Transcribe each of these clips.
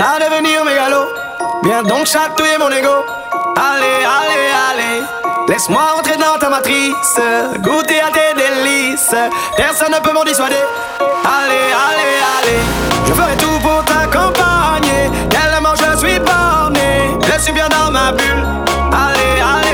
à devenir mégalo. Viens donc chatouiller mon ego. Allez, allez, allez. Laisse-moi entrer dans ta matrice, goûter à tes délices. Personne ne peut m'en dissuader. Allez, allez, allez. Je ferai tout pour t'accompagner. Tellement je suis borné. Je suis bien dans ma bulle. Allez, allez,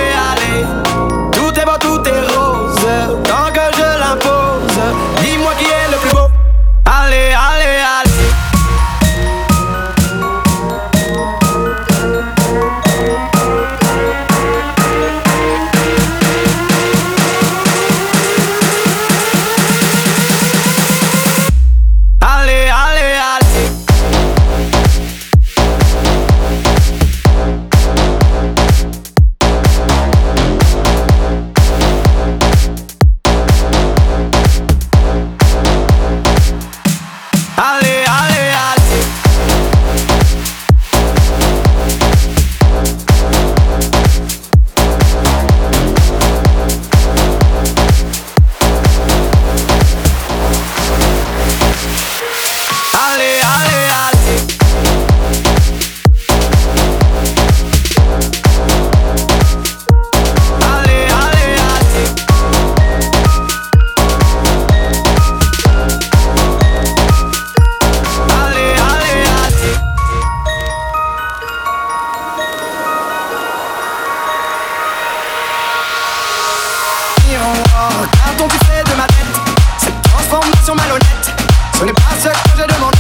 De ma tête. Cette transformation malhonnête Ce n'est pas ce que je demande